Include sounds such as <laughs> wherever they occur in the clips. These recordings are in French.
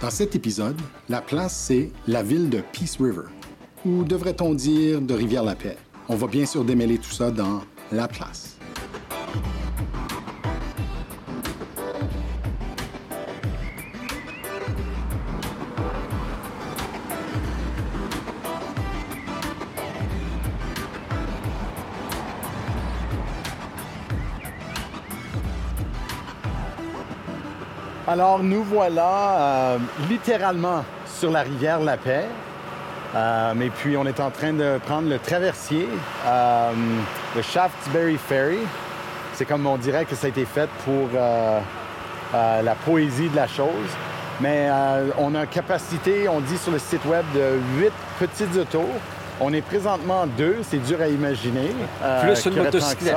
Dans cet épisode, la place, c'est la ville de Peace River, ou devrait-on dire de Rivière-la-Paix. On va bien sûr démêler tout ça dans La place. Alors, nous voilà euh, littéralement sur la rivière La Paix. Euh, et puis, on est en train de prendre le traversier, euh, le Shaftesbury Ferry. C'est comme on dirait que ça a été fait pour euh, euh, la poésie de la chose. Mais euh, on a une capacité, on dit sur le site web, de huit petites autos. On est présentement deux, c'est dur à imaginer. euh, Plus une motocyclette.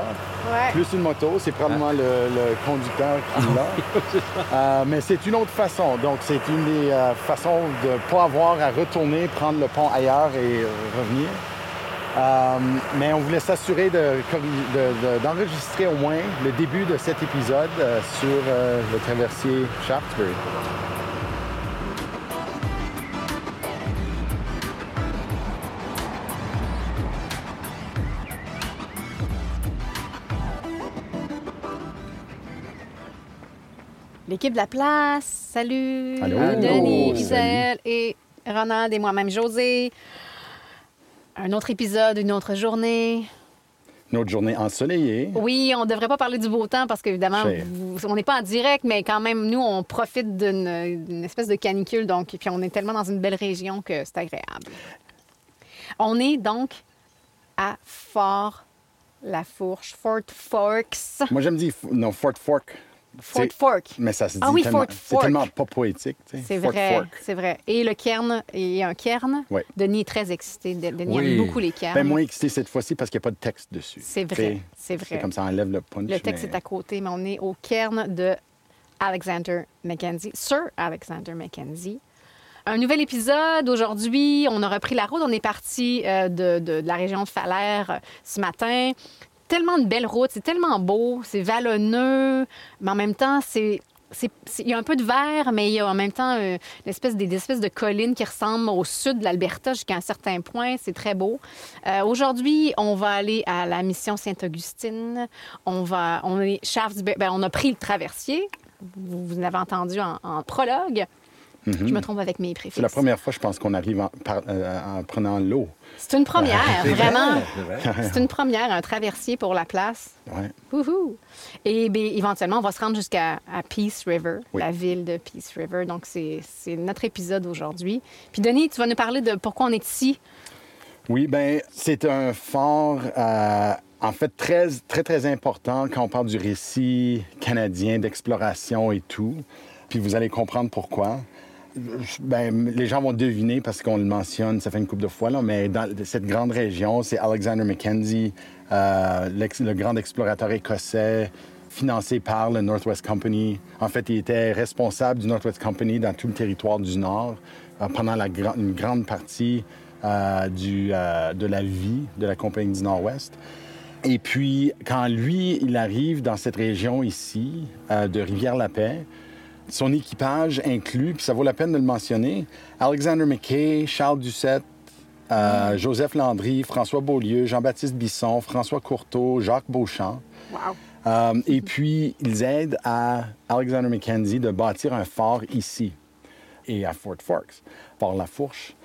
Ouais. Plus une moto, c'est probablement le, le conducteur qui l'a. <laughs> Euh, mais c'est une autre façon. Donc, c'est une des euh, façons de ne pas avoir à retourner, prendre le pont ailleurs et revenir. Euh, mais on voulait s'assurer de- de- de- d'enregistrer au moins le début de cet épisode euh, sur euh, le traversier Shaftesbury. L'équipe de la place, salut! Allô? Denis. Isabelle et Ronald et moi-même José. Un autre épisode, une autre journée. Une autre journée ensoleillée. Oui, on ne devrait pas parler du beau temps parce qu'évidemment, on n'est pas en direct, mais quand même, nous, on profite d'une d'une espèce de canicule. Donc, puis on est tellement dans une belle région que c'est agréable. On est donc à Fort La Fourche, Fort Forks. Moi, j'aime dire non, Fort Fork. Fort Fork. Mais ça se dit Ah oui, tellement, Fort c'est Fork. tellement pas poétique. C'est Fort vrai, Fork. c'est vrai. Et le cairn, il y a un cairn. Denis est très excité. De- Denis Oui. aime beaucoup les cairns. Ben, moins excité cette fois-ci parce qu'il n'y a pas de texte dessus. C'est vrai, c'est vrai. C'est comme ça, enlève le punch. le texte mais- est à côté, mais on est au cairn de Alexander Mackenzie, Sir Alexander Mackenzie. Un nouvel épisode aujourd'hui. On a repris la route. On est parti euh, de, de- de la région de Falaire euh, ce matin. Tellement de belles routes. C'est tellement beau. C'est vallonneux. Mais en même temps, c'est. Il y a un peu de vert, mais il y a en même temps euh, une espèce, des, espèces de collines qui ressemblent au sud de l'Alberta jusqu'à un certain point. C'est très beau. Euh, Aujourd'hui, on va aller à la mission Sainte-Augustine. On va, on est Shaftesbury- ben, on a pris le traversier. Vous, vous l'avez entendu en, en prologue. Je me trompe avec mes préfixes. Mhm. C'est la première fois, je pense, qu'on arrive en, par- euh, en prenant l'eau. C'est une première, <laughs> C'est vrai, vraiment. c'est vrai. C'est une première, un traversier pour la place. Ouais. Wouhou! Et bien, éventuellement, on va se rendre jusqu'à à Peace River, Oui. la ville de Peace River. Donc, c'est c'est notre épisode aujourd'hui. Puis, Denis, tu vas nous parler de pourquoi on est ici. Oui, ben c'est un fort, euh, en fait, très, très, très important quand on parle du récit canadien d'exploration et tout. Puis vous allez comprendre pourquoi. Ben, les gens vont deviner parce qu'on le mentionne, ça fait une couple de fois, là, mais dans cette grande région, c'est Alexander Mackenzie, euh, le grand explorateur écossais, financé par le Northwest Company. En fait, il était responsable du Northwest Company dans tout le territoire du Nord euh, pendant une grande partie euh, de la vie de la Compagnie du Nord-Ouest. Et puis, quand lui, il arrive dans cette région ici, de Rivière-la-Paix, son équipage inclut, puis ça vaut la peine de le mentionner, Alexander McKay, Charles Ducette, euh, Joseph Landry, François Beaulieu, Jean-Baptiste Bisson, François Courteau, Jacques Beauchamp. Wow! Euh, et puis, ils aident à Alexander Mackenzie de bâtir un fort ici et à Fort Forks, Fort La Fourche.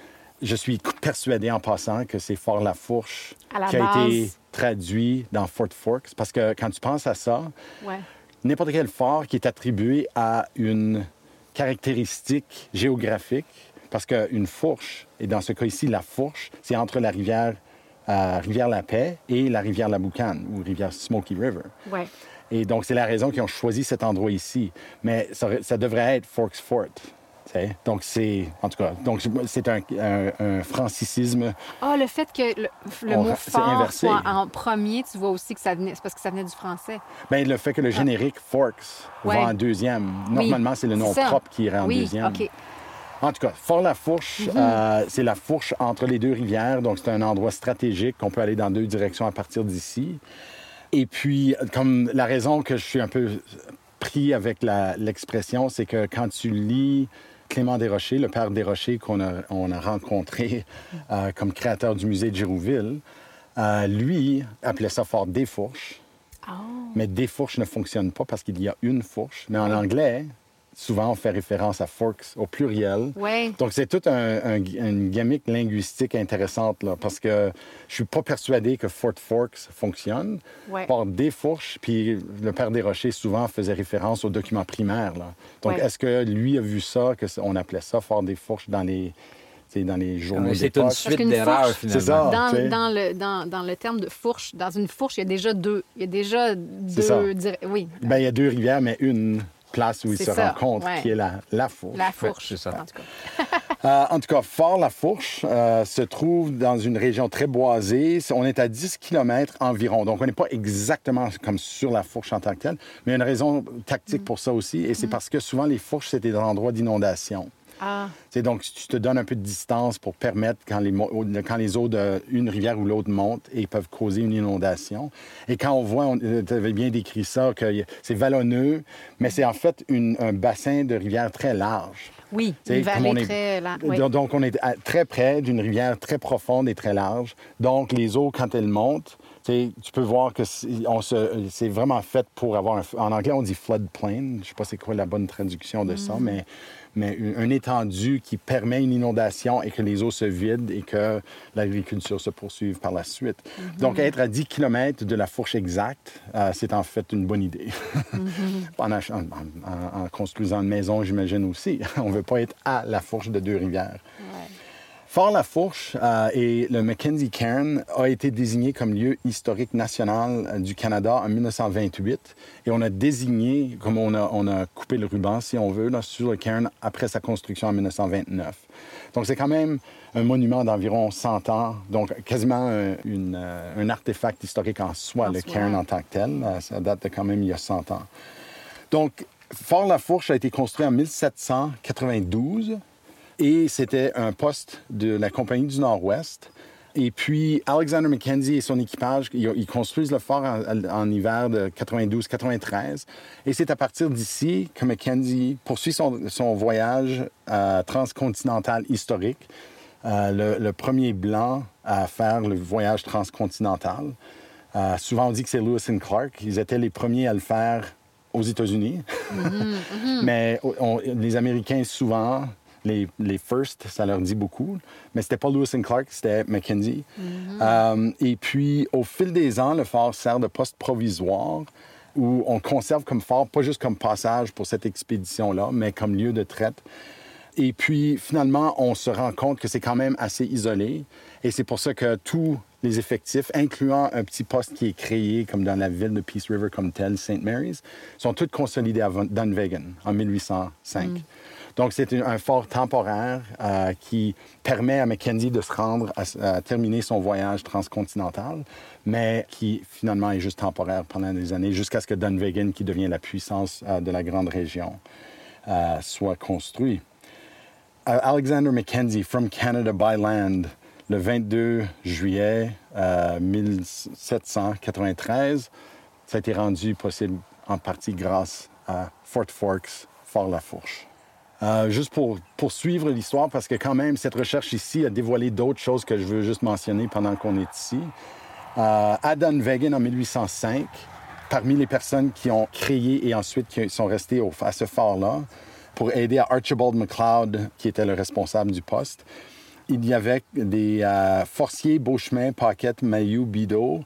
Je suis persuadé en passant que c'est Fort La Fourche la qui a été traduit dans Fort Forks parce que quand tu penses à ça, Ouais. N'importe quel fort qui est attribué à une caractéristique géographique, parce qu'une fourche, et dans ce cas ici, la fourche, c'est entre la rivière, euh, rivière La Paix et la rivière La Boucane, ou rivière Smoky River. Ouais. Et donc, c'est la raison qu'ils ont choisi cet endroit ici. Mais ça, devrait être Forks Fort. Donc, c'est. En tout cas, donc c'est un, un-. Ah, le fait que le, mot fort soit en premier, tu vois aussi que ça venait, c'est parce que ça venait du français. Bien, le fait que le générique Forks Ouais. va en deuxième. Oui, Normalement, c'est le nom propre qui irait en oui, deuxième. OK. En tout cas, Fort-la-Fourche, euh, c'est la fourche entre les deux rivières, donc c'est un endroit stratégique qu'on peut aller dans deux directions à partir d'ici. Et puis, comme la raison que je suis un peu pris avec l'expression, c'est que quand tu lis Clément Desrochers, le père Desrochers qu'on a, on a rencontré <laughs> euh, comme créateur du musée de Gérouville, euh, lui appelait ça Fort des fourches. Oh. Mais des fourches ne fonctionne pas parce qu'il y a une fourche. Mais en anglais, souvent, on fait référence à forks au pluriel. Ouais. Donc, c'est toute un, un- une gimmick linguistique intéressante, là, parce que je suis pas persuadé que Fort Forks fonctionne. Ouais. Par des fourches, puis le père Desrochers souvent faisait référence aux documents primaires. Là. Donc, Ouais. est-ce que lui a vu ça, que c- on appelait ça Fort des fourches dans les, tu sais, dans les journaux C'est une suite d'erreurs, fourche- finalement. C'est ça. Dans, dans le, dans, dans le terme de fourche, dans une fourche, il y a déjà deux. Il y a déjà deux. dire- Oui, Ben, il y a deux rivières, mais une place où ils se ça, rencontrent, ouais. qui est la, la fourche. la fourche. c'est ça. En tout cas. <laughs> <laughs> Euh, en tout cas, Fort-la-Fourche euh, se trouve dans une région très boisée. On est à 10 km environ. Donc, on n'est pas exactement comme sur la fourche en tant que telle, mais il y a une raison tactique pour ça aussi. Et c'est parce que souvent, les fourches, c'est des endroits d'inondation. Ah, donc, tu te donnes un peu de distance pour permettre, quand les, quand les eaux d'une rivière ou l'autre montent, et peuvent causer une inondation. Et quand on voit, tu avais bien décrit ça, que c'est vallonneux, mais c'est en fait une- un bassin de rivière très large. oui, une vallée on est- très oui. Donc, on est très près d'une rivière très profonde et très large. Donc, les eaux, quand elles montent, tu peux voir que c'est vraiment fait pour avoir un... En anglais, on dit floodplain. Je sais pas c'est quoi la bonne traduction de Mm. ça, mais, mais un un étendu qui permet une inondation et que les eaux se vident et que l'agriculture se poursuive par la suite. Mm-hmm. Donc, être à 10 km de la fourche exacte, euh, c'est en fait une bonne idée. Mm-hmm. <laughs> en, ach- en- en- en construisant une maison, j'imagine aussi. <laughs> On veut pas être à la fourche de Deux-Rivières. Ouais. Fort-la-Fourche euh, et le Mackenzie Cairn a été désigné comme lieu historique national euh, du Canada en 1928 et on a désigné, comme on a, on a coupé le ruban, si on veut, là, sur le Cairn après sa construction en 1929. Donc c'est quand même un monument d'environ 100 ans, donc quasiment un, une, euh, un artefact historique en soi, En le soi. Cairn en tant que tel. Ça date de quand même il y a 100 ans. Donc, Fort-la-Fourche a été construit en 1792 et c'était un poste de la Compagnie du Nord-Ouest. Et puis, Alexander Mackenzie et son équipage, ils, construisent le fort en, en hiver de 92-93. Et c'est à partir d'ici que Mackenzie poursuit son, son voyage euh, transcontinental historique, euh, le, le premier blanc à faire le voyage transcontinental. Euh, souvent, on dit que c'est Lewis and Clark. Ils étaient les premiers à le faire aux États-Unis. <laughs> Mais on- les Américains, souvent, les, les first, ça leur dit beaucoup. Mais c'était pas Lewis and Clark, c'était Mackenzie. Euh, et puis, au fil des ans, le fort sert de poste provisoire où on conserve comme fort, pas juste comme passage pour cette expédition-là, mais comme lieu de traite. Et puis, finalement, on se rend compte que c'est quand même assez isolé. Et c'est pour ça que tous les effectifs, incluant un petit poste qui est créé comme dans la ville de Peace River comme tel, St. Mary's, sont tous consolidés à Dunvegan en 1805. Donc, c'est un, fort temporaire euh, qui permet à Mackenzie de se rendre à, terminer son voyage transcontinental, mais qui finalement est juste temporaire pendant des années, jusqu'à ce que Dunvegan, qui devient la puissance euh, de la grande région, euh, soit construit. Alexander Mackenzie, From Canada by Land, le 22 juillet euh, 1793. Ça a été rendu possible en partie grâce à Fort Forks, Fort-la-Fourche. Euh, juste pour poursuivre l'histoire, parce que quand même, cette recherche ici a dévoilé d'autres choses que je veux juste mentionner pendant qu'on est ici. Euh, à Dunvegan, en 1805, parmi les personnes qui ont créé et ensuite qui sont restées au- à ce fort-là, pour aider à Archibald McLeod, qui était le responsable du poste, il y avait des euh, Forcier, Beauchemin, Paquette, Mailloux, Bidot,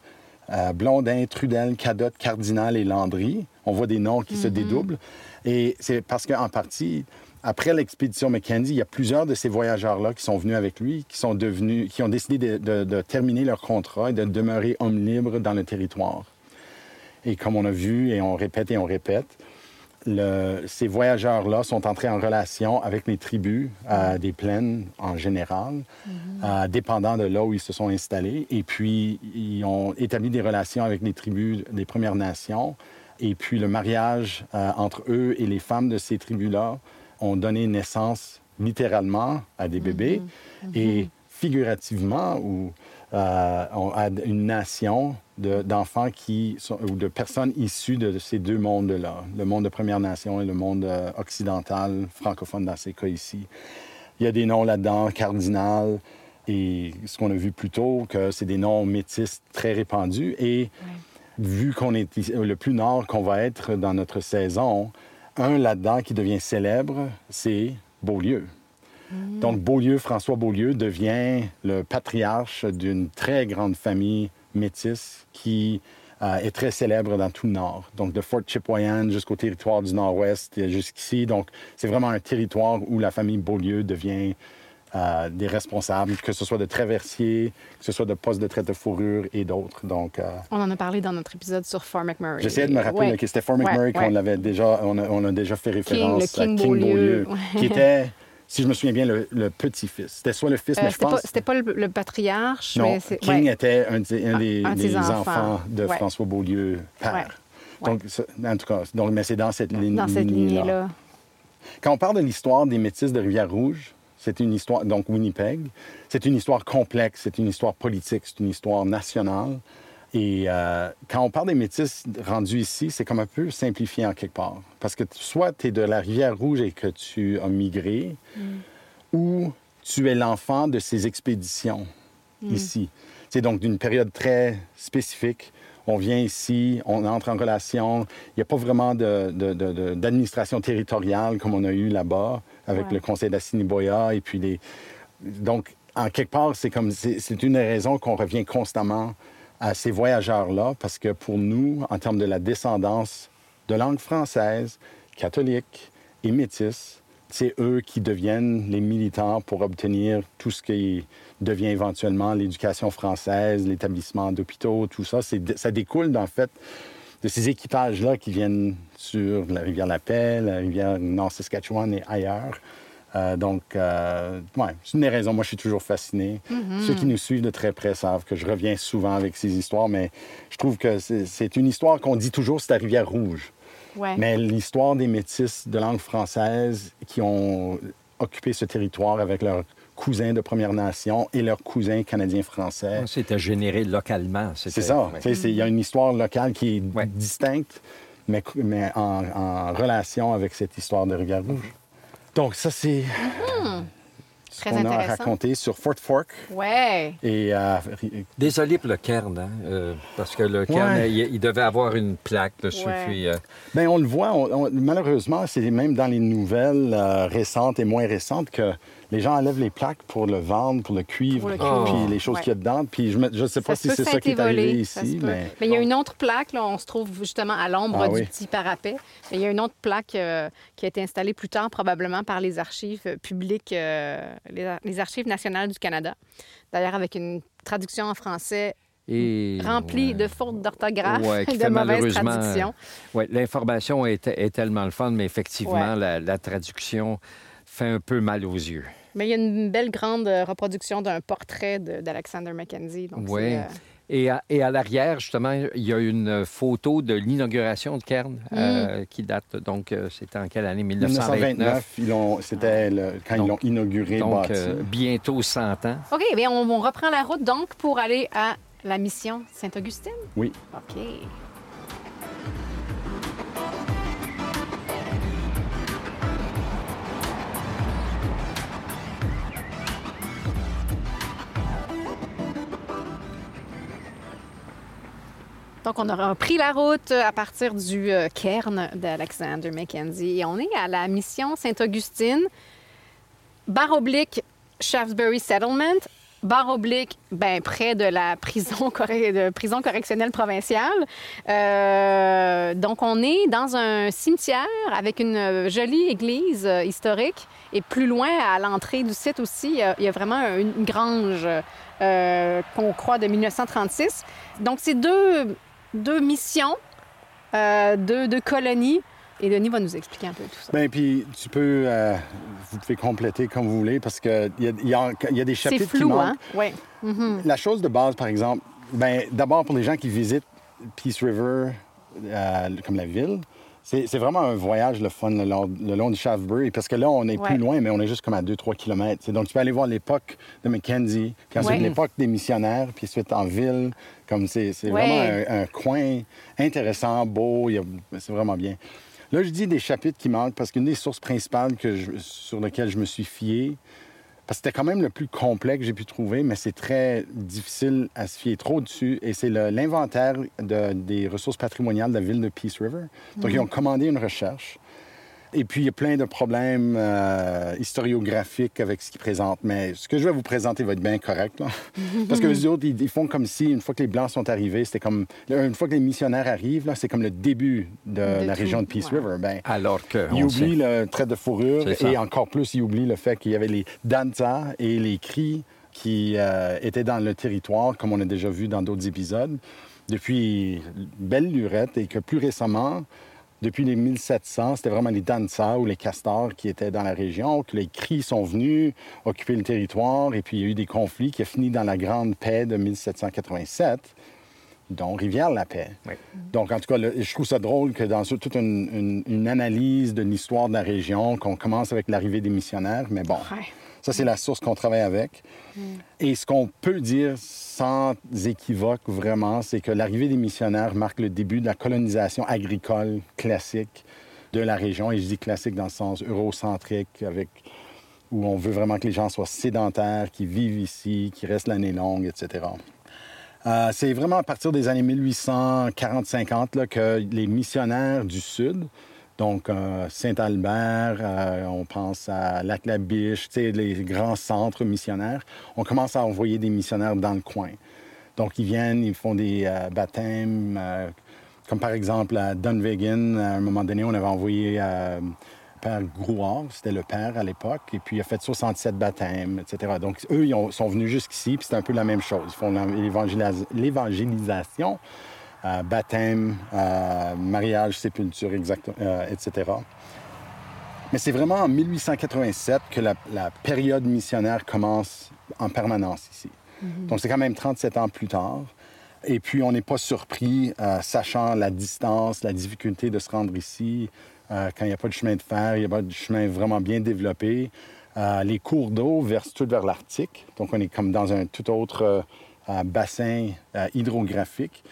euh, Blondin, Trudel, Cadotte, Cardinal et Landry. On voit des noms qui se dédoublent. Et c'est parce qu'en partie, après l'expédition Mackenzie, il y a plusieurs de ces voyageurs-là qui sont venus avec lui, qui sont devenus, qui ont décidé de, de- de terminer leur contrat et de demeurer hommes libres dans le territoire. Et comme on a vu et on répète et on répète, le- ces voyageurs-là sont entrés en relation avec les tribus euh, des plaines en général, euh, dépendant de là où ils se sont installés. Et puis, ils ont établi des relations avec les tribus des Premières Nations. Et puis, le mariage euh, entre eux et les femmes de ces tribus-là ont donné naissance littéralement à des bébés et figurativement ou, euh, à une nation de- d'enfants qui sont, ou de personnes issues de, ces deux mondes-là, le monde de Première Nation et le monde euh, occidental, francophone dans ces cas ici. Il y a des noms là-dedans, cardinal, et ce qu'on a vu plus tôt, que c'est des noms métis très répandus. Et vu qu'on est le plus nord qu'on va être dans notre saison, un là-dedans qui devient célèbre, c'est Beaulieu. Donc, Beaulieu, François Beaulieu devient le patriarche d'une très grande famille métisse qui euh, est très célèbre dans tout le Nord. Donc, de Fort Chipewyan jusqu'au territoire du Nord-Ouest et jusqu'ici. Donc, c'est vraiment un territoire où la famille Beaulieu devient euh, des responsables, que ce soit de traversiers, que ce soit de postes de traite de fourrure et d'autres. Donc, euh, On en a parlé dans notre épisode sur Fort McMurray. J'essayais de me rappeler Ouais. que c'était Fort McMurray ouais. qu'on avait déjà, on a, on a déjà fait référence le King à King Beaulieu. Qui était, si je me souviens bien, le, le petit-fils. C'était soit le fils, Euh, mais je pense... pas, c'était pas le, le patriarche, non, mais c'est. King ouais. était un, des- un des, un de des ses enfants. enfants. de Ouais. François Beaulieu, père. Ouais. Donc, en tout cas, donc, mais c'est dans cette ligne Dans cette lignée-là. lignée-là. Quand on parle de l'histoire des Métis de Rivière-Rouge, c'est une histoire, donc Winnipeg, c'est une histoire complexe, c'est une histoire politique, c'est une histoire nationale. Et euh, quand on parle des Métis rendus ici, c'est comme un peu simplifié en quelque part. Parce que soit tu es de la Rivière-Rouge et que tu as migré, ou tu es l'enfant de ces expéditions ici. C'est donc d'une période très spécifique. On vient ici, on entre en relation. Il n'y a pas vraiment de- de- de- de- d'administration territoriale comme on a eu là-bas avec Ouais. le conseil d'Assiniboia et puis les... Donc, en quelque part, c'est comme c'est c'est une des raisons qu'on revient constamment à ces voyageurs-là parce que pour nous, en termes de la descendance de langue française, catholique et métisse, c'est eux qui deviennent les militants pour obtenir tout ce qui devient éventuellement l'éducation française, l'établissement d'hôpitaux, tout ça. Ça découle, en fait, de ces équipages-là qui viennent sur la rivière La Paix, la rivière Nord-Saskatchewan et ailleurs. Euh, donc, euh, ouais, c'est une des raisons. Moi, je suis toujours fasciné. Ceux qui nous suivent de très près savent que je reviens souvent avec ces histoires, mais je trouve que c'est une histoire qu'on dit toujours, c'est la rivière Rouge. Ouais. Mais l'histoire des métis de langue française qui ont occupé ce territoire avec leurs cousins de Première Nation et leurs cousins canadiens-français. C'était généré localement. C'est ça. ouais. Il y a une histoire locale qui est Ouais. distincte, mais, mais en, en relation avec cette histoire de Rivière-Rouge. Donc, ça, c'est ce Très qu'on a intéressant. raconté sur Fort Fork. Ouais. Et euh, Désolé pour le Cairn, hein, euh, parce que le Cairn, Ouais. il, il devait avoir une plaque dessus. Ouais. puis, euh, Ben, on le voit, on- on- malheureusement, c'est même dans les nouvelles euh, récentes et moins récentes que les gens enlèvent les plaques pour le vendre, pour le cuivre, Pour le cuivre. puis les choses Ouais. qu'il y a dedans. Puis je ne sais pas Ça si c'est ça a qui été est arrivé ici, mais... il y a une autre plaque, là, on se trouve justement à l'ombre Ah du oui. petit parapet. Mais il y a une autre plaque euh, qui a été installée plus tard, probablement par les archives euh, publiques, euh, les, ar- les archives nationales du Canada. D'ailleurs, avec une traduction en français et, remplie ouais. de fautes d'orthographe Ouais, et de mauvaises malheureusement- traductions. Ouais, L'information est, est tellement le fun, mais effectivement, Ouais. la, la traduction fait un peu mal aux yeux. Mais il y a une belle grande euh, reproduction d'un portrait de- d'Alexander Mackenzie. donc Oui. euh, Et à, et à l'arrière, justement, il y a une photo de l'inauguration de Cairn Mm. euh, qui date, donc, euh, c'était en quelle année? 1929. 1929, ils l'ont- c'était le- quand ils l'ont inauguré Donc, euh, bientôt 100 ans. OK, bien, on, on reprend la route donc pour aller à la mission Saint-Augustine? Oui. OK. Donc, on aura pris la route à partir du euh, cairn d'Alexander Mackenzie et on est à la mission Sainte-Augustine, barre oblique Shaftesbury Settlement, barre oblique ben, près de la prison, <laughs> de prison correctionnelle provinciale. Euh, donc, on est dans un cimetière avec une euh, jolie église historique. Et plus loin, à l'entrée du site aussi, il y a, vraiment une, grange qu'on croit de 1936. Donc, c'est deux, deux missions, euh, deux, deux colonies. Et Denis va nous expliquer un peu tout ça. Ben, puis tu peux, euh, vous pouvez compléter comme vous voulez parce qu'il y y, y a des C'est chapitres qui flou, manquent. hein? Oui. Mhm. La chose de base, par exemple, ben, d'abord pour les gens qui visitent Peace River, euh, comme la ville, C'est c'est vraiment un voyage, le fun, le long, le long du Shaftesbury, parce que là, on est Ouais. plus loin, mais on est juste comme à 2-3 km. Donc, tu peux aller voir l'époque de Mackenzie, puis ensuite Ouais. l'époque des missionnaires, puis ensuite en ville. Comme c'est Ouais. vraiment un, un coin intéressant, beau, c'est vraiment bien. Là, je dis des chapitres qui manquent parce qu'une des sources principales que je- sur lesquelles je me suis fié, parce que c'était quand même le plus complet que j'ai pu trouver, mais c'est très difficile à se fier trop dessus. Et c'est l'inventaire de- des ressources patrimoniales de la ville de Peace River. Donc, ils ont commandé une recherche. Et puis, il y a plein de problèmes euh, historiographiques avec ce qu'ils présentent. Mais ce que je vais vous présenter va être bien correct. là. <laughs> Parce que les autres, ils, ils font comme si, une fois que les Blancs sont arrivés, c'était comme... Une fois que les missionnaires arrivent, là, c'est comme le début de, De la tout, région de Peace ouais. River. Ben, Alors que. il on oublie sait. le trait de fourrure et encore plus, il oublie le fait qu'il y avait les danza et les cris qui euh, étaient dans le territoire, comme on a déjà vu dans d'autres épisodes, depuis belle lurette et que plus récemment, depuis les 1700, c'était vraiment les danza ou les castors qui étaient dans la région, que les cris sont venus occuper le territoire et puis il y a eu des conflits qui ont fini dans la Grande Paix de 1787 dont Rivière-la-Paix. Oui. Donc, en tout cas, le- je trouve ça drôle que dans toute une, une- une analyse de l'histoire de la région, qu'on commence avec l'arrivée des missionnaires, mais bon, Ouais. Ça, c'est la source qu'on travaille avec. Et ce qu'on peut dire sans équivoque vraiment, c'est que l'arrivée des missionnaires marque le début de la colonisation agricole classique de la région. Et je dis classique dans le sens eurocentrique, avec où on veut vraiment que les gens soient sédentaires, qui vivent ici, qui restent l'année longue, etc. Euh, c'est vraiment à partir des années 1840-50 là, que les missionnaires du Sud, donc euh, Saint-Albert, euh, on pense à Lac-la-Biche, tu sais, les grands centres missionnaires, on commence à envoyer des missionnaires dans le coin. Donc, ils viennent, ils font des euh, baptêmes, comme par exemple à Dunvegan, à un moment donné, on avait envoyé Père Grouard, c'était le père à l'époque, et puis il a fait 67 baptêmes, etc. Donc, eux, ils ont- sont venus jusqu'ici, puis c'est un peu la même chose. Ils font l'évangélis- l'évangélisation, euh, baptême, euh, mariage, sépulture, exact, euh, etc. Mais c'est vraiment en 1887 que la, la période missionnaire commence en permanence ici. Donc, c'est quand même 37 ans plus tard. Et puis, on n'est pas surpris, euh, sachant la distance, la difficulté de se rendre ici, euh, quand il n'y a pas de chemin de fer, il n'y a pas de chemin vraiment bien développé. Euh, les cours d'eau versent tout vers l'Arctique. Donc, on est comme dans un tout autre euh, bassin euh, hydrographique.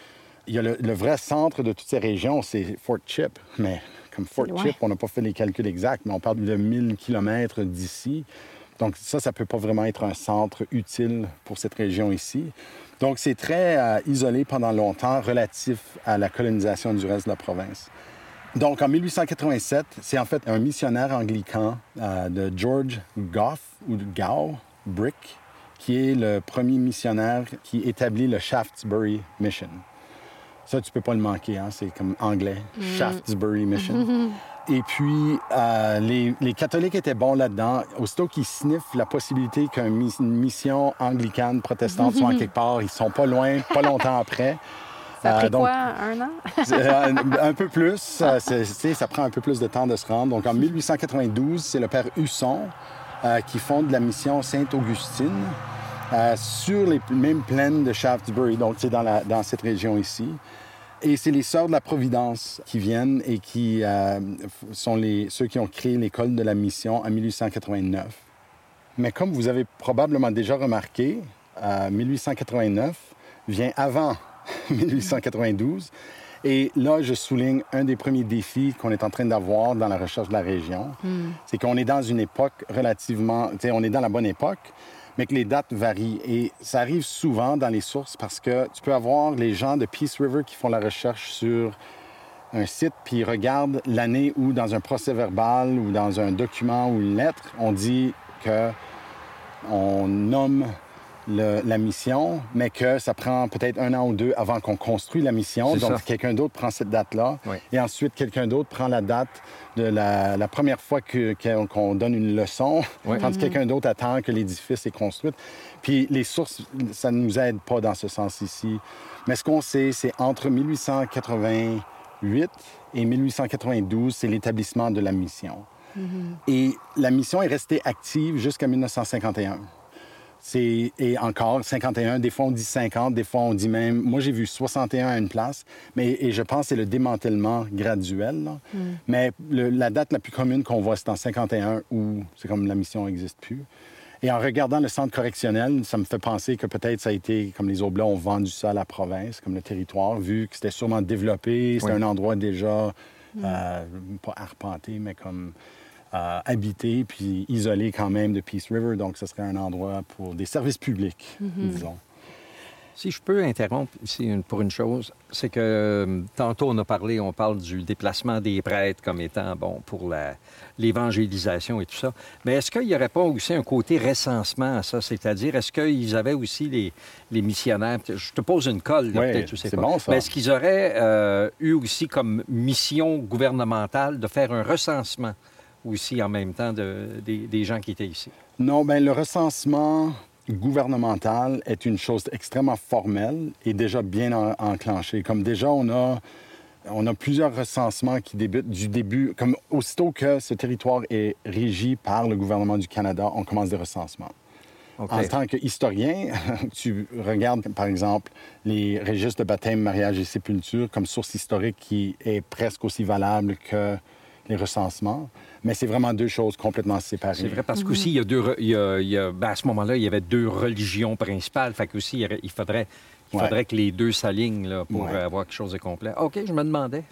Il y a le, le vrai centre de toutes ces régions, c'est Fort Chip. Mais comme Fort loin. Chip, on n'a pas fait les calculs exacts, mais on parle de 1000 km d'ici. Donc ça, ça peut pas vraiment être un centre utile pour cette région ici. Donc c'est très euh, isolé pendant longtemps relatif à la colonisation du reste de la province. Donc en 1887, c'est en fait un missionnaire anglican euh, de George Goff ou de Gow Brick qui est le premier missionnaire qui établit le Shaftesbury Mission. Ça, tu peux pas le manquer, hein? c'est comme anglais, Shaftesbury Mission. <laughs> Et puis, euh, les, les catholiques étaient bons là-dedans. Aussitôt qu'ils sniffent la possibilité qu'une mis- une mission anglicane, protestante soit en <laughs> quelque part, ils sont pas loin, pas longtemps après. Ça a Euh, donc, quoi, un an? <laughs> euh, un peu plus. ça prend un peu plus de temps de se rendre. Donc, en 1892, c'est le père Husson euh, qui fonde la mission Sainte-Augustine euh, sur les mêmes plaines de Shaftesbury, donc c'est dans, la- dans cette région ici. Et c'est les Sœurs de la Providence qui viennent et qui euh, sont les, ceux qui ont créé l'école de la mission en 1889. Mais comme vous avez probablement déjà remarqué, euh, 1889 vient avant <laughs> 1892. Et là, je souligne un des premiers défis qu'on est en train d'avoir dans la recherche de la région. C'est qu'on est dans une époque relativement... On est dans la bonne époque, mais que les dates varient. Et ça arrive souvent dans les sources parce que tu peux avoir les gens de Peace River qui font la recherche sur un site, puis ils regardent l'année où, dans un procès verbal ou dans un document ou une lettre, on dit que on nomme le- la mission, mais que ça prend peut-être un an ou deux avant qu'on construit la mission. Donc, quelqu'un d'autre prend cette date-là. Oui. Et ensuite, quelqu'un d'autre prend la date de la, la première fois qu'on donne une leçon, Oui. tandis que quelqu'un d'autre attend que l'édifice est construit. Puis les sources, ça ne nous aide pas dans ce sens ici. Mais ce qu'on sait, c'est entre 1888 et 1892, c'est l'établissement de la mission. Et la mission est restée active jusqu'à 1951. C'est, et encore, 51, des fois on dit 50, des fois on dit même... Moi, j'ai vu 61 à une place, mais et je pense que c'est le démantèlement graduel. là. Mais le- la date la plus commune qu'on voit, c'est en 51, où c'est comme la mission n'existe plus. Et en regardant le centre correctionnel, ça me fait penser que peut-être ça a été, comme les Oblats ont vendu ça à la province, comme le territoire, vu que c'était sûrement développé, c'était Oui. un endroit déjà, euh, pas arpenté, mais comme euh, habité, puis isolé quand même de Peace River. Donc, ce serait un endroit pour des services publics, disons. Si je peux interrompre ici pour une chose, c'est que euh, tantôt on a parlé, on parle du déplacement des prêtres comme étant bon pour la- l'évangélisation et tout ça. Mais est-ce qu'il n'y aurait pas aussi un côté recensement à ça? C'est-à-dire, est-ce qu'ils avaient aussi les, les missionnaires? Je te pose une colle, Oui, peut-être, je sais c'est pas. bon, ça. Mais est-ce qu'ils auraient euh, eu aussi comme mission gouvernementale de faire un recensement aussi en même temps de- des, des gens qui étaient ici? Non, bien, le recensement gouvernemental est une chose extrêmement formelle et déjà bien en- enclenchée. Comme déjà, on a, on a plusieurs recensements qui débutent du début. Comme aussitôt que ce territoire est régi par le gouvernement du Canada, on commence des recensements. En tant qu'historien, <laughs> tu regardes, par exemple, les registres de baptême, mariage et sépulture comme source historique qui est presque aussi valable que les recensements. Mais c'est vraiment deux choses complètement séparées. C'est vrai parce qu'aussi, il y a deux. il y a- il y a- ben, à ce moment-là, il y avait deux religions principales. Fait qu'aussi, il faudrait, il Ouais. faudrait que les deux s'alignent là, pour Ouais. euh, avoir quelque chose de complet. OK, je me demandais.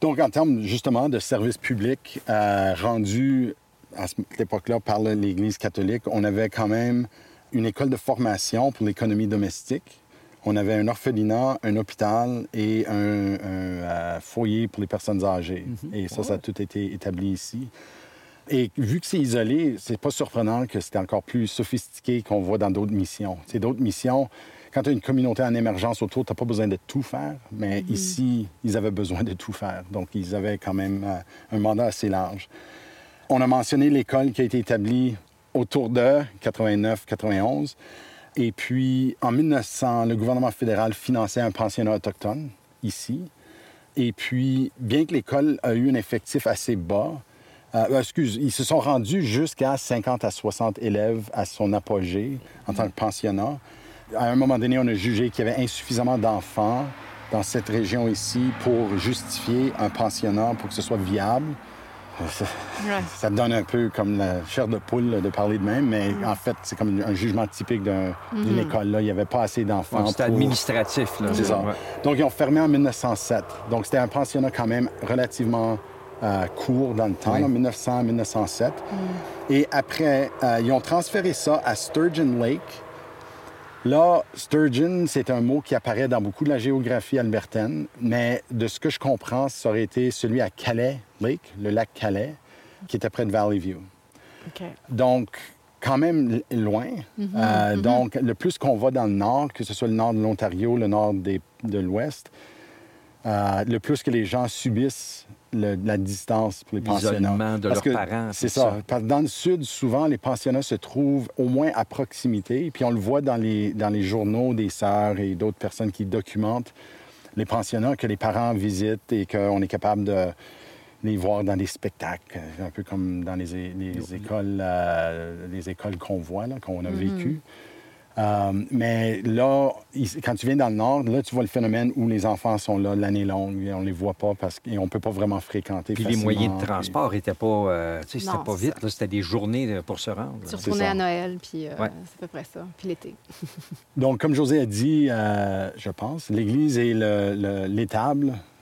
Donc, en termes justement de services publics euh, rendus à cette époque-là par l'Église catholique, on avait quand même une école de formation pour l'économie domestique. On avait un orphelinat, un hôpital et un, un, euh, foyer pour les personnes âgées. Et ça, ça a tout été établi ici. Et vu que c'est isolé, c'est pas surprenant que c'était encore plus sophistiqué qu'on voit dans d'autres missions. C'est d'autres missions. Quand tu as une communauté en émergence autour, tu n'as pas besoin de tout faire, mais ici, ils avaient besoin de tout faire. Donc, ils avaient quand même euh, un mandat assez large. On a mentionné l'école qui a été établie autour de 89-91. Et puis, en 1900, le gouvernement fédéral finançait un pensionnat autochtone ici. Et puis, bien que l'école a eu un effectif assez bas, euh, euh, excuse, ils se sont rendus jusqu'à 50 à 60 élèves à son apogée en tant que pensionnat. À un moment donné, on a jugé qu'il y avait insuffisamment d'enfants dans cette région ici pour justifier un pensionnat pour que ce soit viable. Ça, Ouais. ça donne un peu comme la chair de poule là, de parler de même, mais Mm. en fait, c'est comme un jugement typique d'un- d'une Mm-hmm. école. Là. Il n'y avait pas assez d'enfants. C'était pour- administratif. Là, c'est ça. Ouais. Donc, ils ont fermé en 1907. Donc, c'était un pensionnat quand même relativement euh, court dans le temps, Oui. là, 1900-1907. Et après, euh, ils ont transféré ça à Sturgeon Lake. Là, Sturgeon, c'est un mot qui apparaît dans beaucoup de la géographie albertaine, mais de ce que je comprends, ça aurait été celui à Calais Lake, le lac Calais, qui était près de Valley View. Donc, quand même loin. Euh, Donc, le plus qu'on va dans le nord, que ce soit le nord de l'Ontario, le nord des- de l'Ouest, euh, le plus que les gens subissent le- la distance pour les pensionnats. De Parce leurs que parents, C'est ça. ça. Parce que dans le sud, souvent, les pensionnats se trouvent au moins à proximité. Puis on le voit dans les, dans les journaux des sœurs et d'autres personnes qui documentent les pensionnats que les parents visitent et qu'on est capable de les voir dans des spectacles, un peu comme dans les, écoles, euh, les écoles qu'on voit, là, qu'on a vécues. Euh, mais là, quand tu viens dans le nord, là, tu vois le phénomène où les enfants sont là l'année longue et on les voit pas parce qu'on ne peut pas vraiment fréquenter. Puis les moyens de transport n'étaient pas, euh, tu sais, c'était Non, pas vite. C'était des journées euh, pour se rendre. Tu retournais à Noël, puis euh, Ouais. c'est à peu près ça. Puis l'été. Donc, comme José a dit, euh, je pense, l'église et le- le-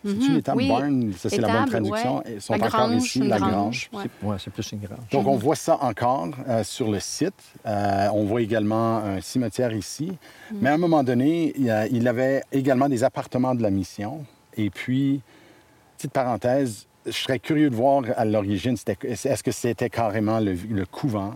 C'est-tu Mhm, l'étable oui. barn? Ça, c'est la bonne traduction. ouais. Ils sont La encore grange, ici, la grange. grange. Ouais. C'est ouais, c'est plus une grande. Donc, on voit ça encore euh, sur le site. Euh, on voit également un cimetière ici. Mais à un moment donné, il y avait également des appartements de la mission. Et puis, petite parenthèse, je serais curieux de voir à l'origine, c'était- est-ce que c'était carrément le, le couvent?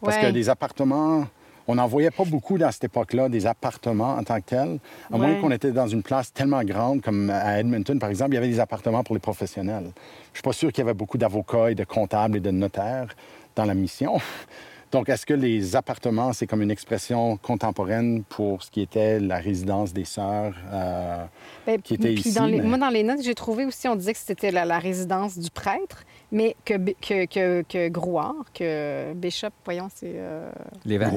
Parce Ouais. que des appartements, on n'en voyait pas beaucoup dans cette époque-là, des appartements en tant que tels. À moins qu'on était dans une place tellement grande comme à Edmonton, par exemple, il y avait des appartements pour les professionnels. Je suis pas sûr qu'il y avait beaucoup d'avocats et de comptables et de notaires dans la mission. <laughs> Donc, est-ce que les appartements, c'est comme une expression contemporaine pour ce qui était la résidence des sœurs? euh, Ben, qui était puis ici, dans les- mais- Moi, dans les notes, j'ai trouvé aussi, on disait que c'était la, la résidence du prêtre, mais que, Bi- que, que, que Grouard, que Bishop, voyons, c'est... euh, L'évêque.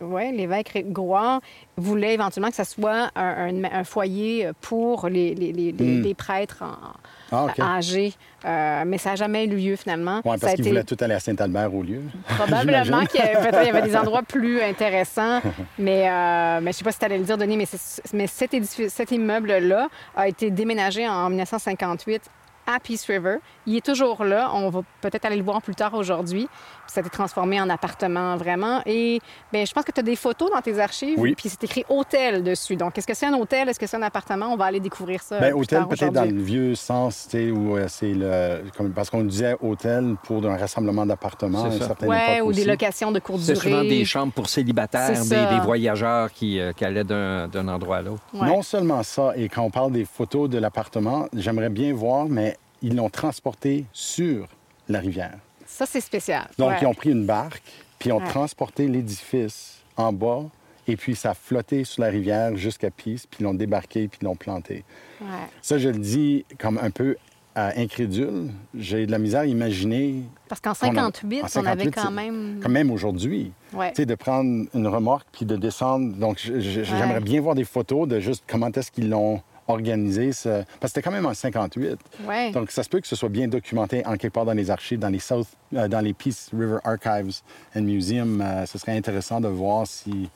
Ouais, l'évêque Grouard voulait éventuellement que ça soit un, un- un foyer pour les, les- les- les- Hmm. les prêtres en- Ah, âgés. Euh, mais ça n'a jamais eu lieu finalement. Oui, parce qu'ils été- voulaient tout aller à Saint-Albert au lieu. <laughs> Probablement qu'il y, avait, y des <laughs> endroits plus intéressants. mais, euh, mais je ne sais pas si tu allais le dire, Denis, mais, c'est- mais cet, édifice- cet immeuble-là a été déménagé en 1958 à Peace River. Il est toujours là. On va peut-être aller le voir plus tard aujourd'hui. Puis Ça a été transformé en appartement, vraiment. Et ben, je pense que tu as des photos dans tes archives. Oui. Puis c'est écrit hôtel dessus. Donc, est-ce que c'est un hôtel? Est-ce que c'est un appartement? On va aller découvrir ça. Ben, plus hôtel, peut-être dans le vieux sens, tu sais, où euh, c'est le. comme- parce qu'on disait hôtel pour un rassemblement d'appartements C'est une ça. certaine Ouais, époque ou des locations de courte C'est durée. souvent des chambres pour célibataires, C'est des, voyageurs qui, euh, qui allaient d'un d'un endroit à l'autre. Ouais. Non seulement ça, et quand on parle des photos de l'appartement, j'aimerais bien voir, mais ils l'ont transporté sur la rivière. Ça, c'est spécial. Donc, Ouais. ils ont pris une barque, puis ils ont Ouais. transporté l'édifice en bas, et puis ça a flotté sur la rivière jusqu'à Peace, puis ils l'ont débarqué, puis ils l'ont planté. Ouais. Ça, je le dis comme un peu euh, incrédule. J'ai de la misère à imaginer. Parce qu'en qu'on a- 58, en on avait 58, quand même. Quand même aujourd'hui. Ouais. Tu sais, de prendre une remorque puis de descendre. Donc, j'aimerais Ouais. bien voir des photos de juste comment est-ce qu'ils l'ont organisé. ce- Parce que c'était quand même en 58. Ouais. Donc, ça se peut que ce soit bien documenté en quelque part dans les archives, dans les South, euh, dans les Peace River Archives and Museum. Euh, ce serait intéressant de voir si.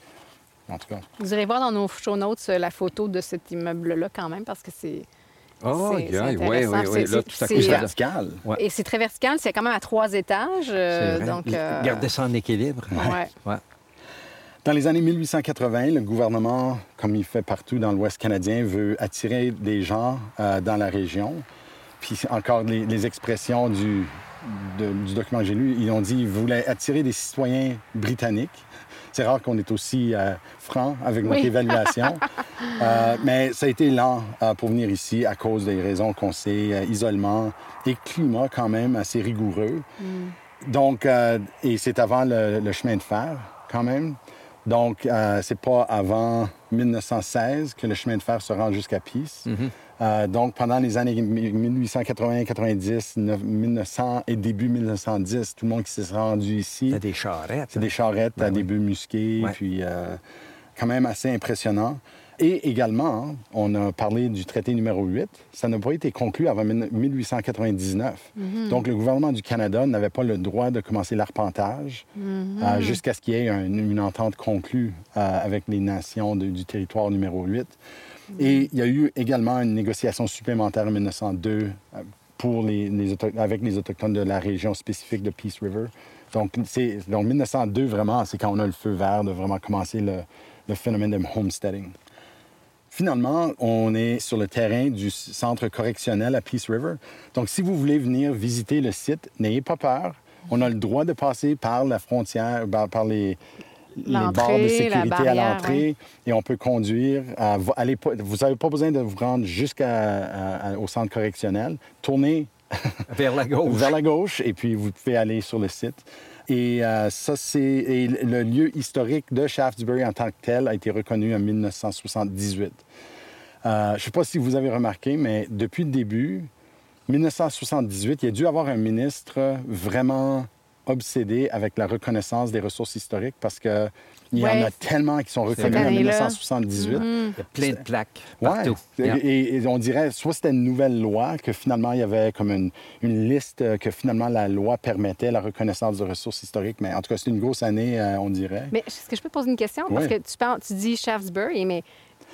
En tout cas. Vous irez voir dans nos show notes euh, la photo de cet immeuble-là quand même parce que c'est. Oh, c'est oui, oui, oui. C'est- Là, tout à coup, c'est- vertical. Ouais. Et c'est très vertical, c'est quand même à trois étages. euh, donc, euh, Garder ça en équilibre. ouais. Ouais. Dans les années 1880, le gouvernement, comme il fait partout dans l'Ouest canadien, veut attirer des gens euh, dans la région. Puis encore les, les expressions du, de- du document que j'ai lu, ils ont dit qu'ils voulaient attirer des citoyens britanniques. C'est rare qu'on est aussi euh, franc avec notre Oui. évaluation. <laughs> Euh, mais ça a été lent euh, pour venir ici à cause des raisons qu'on sait, isolement et climat quand même assez rigoureux. Donc, euh, et c'est avant le, le chemin de fer, quand même. Donc, euh, c'est pas avant 1916 que le chemin de fer se rend jusqu'à Peace. Euh, donc, pendant les années 1880, 90, 1900 et début 1910, tout le monde qui s'est rendu ici, T'as des charrettes. c'est des charrettes Ben à oui. début musqués, Ouais. puis euh, quand même assez impressionnant. Et également, hein, on a parlé du traité numéro 8. Ça n'a pas été conclu avant 1899. Donc, le gouvernement du Canada n'avait pas le droit de commencer l'arpentage euh, jusqu'à ce qu'il y ait un- une entente conclue euh, avec les nations de- du territoire numéro 8. Et il y a eu également une négociation supplémentaire en 1902 euh, pour les, avec les Autochtones de la région spécifique de Peace River. Donc, c'est, donc 1902, vraiment, c'est quand on a le feu vert de vraiment commencer le, le phénomène de homesteading. Finalement, on est sur le terrain du centre correctionnel à Peace River. Donc, si vous voulez venir visiter le site, n'ayez pas peur. On a le droit de passer par la frontière, par par les, les barres de sécurité à l'entrée et on peut conduire. à- allez vous n'avez pas besoin de vous rendre jusqu'au centre correctionnel. Tournez Vers la <laughs> gauche. vers la gauche et puis vous pouvez aller sur le site. Et euh, ça, c'est le lieu historique de Shaftesbury en tant que tel a été reconnu en 1978. Euh, je ne sais pas si vous avez remarqué, mais depuis le début, 1978, il y a dû avoir un ministre vraiment obsédé avec la reconnaissance des ressources historiques parce que il y en a tellement qui sont reconnus en année-là. 1978. Mhm. Il y a plein de plaques partout. Et, Yeah. et- et on dirait, soit c'était une nouvelle loi, que finalement, il y avait comme une, une liste euh, que finalement la loi permettait la reconnaissance de ressources historiques. Mais en tout cas, c'est une grosse année, euh, on dirait. Mais est-ce que je peux te poser une question? Parce que tu, parles, tu dis Shaftesbury, mais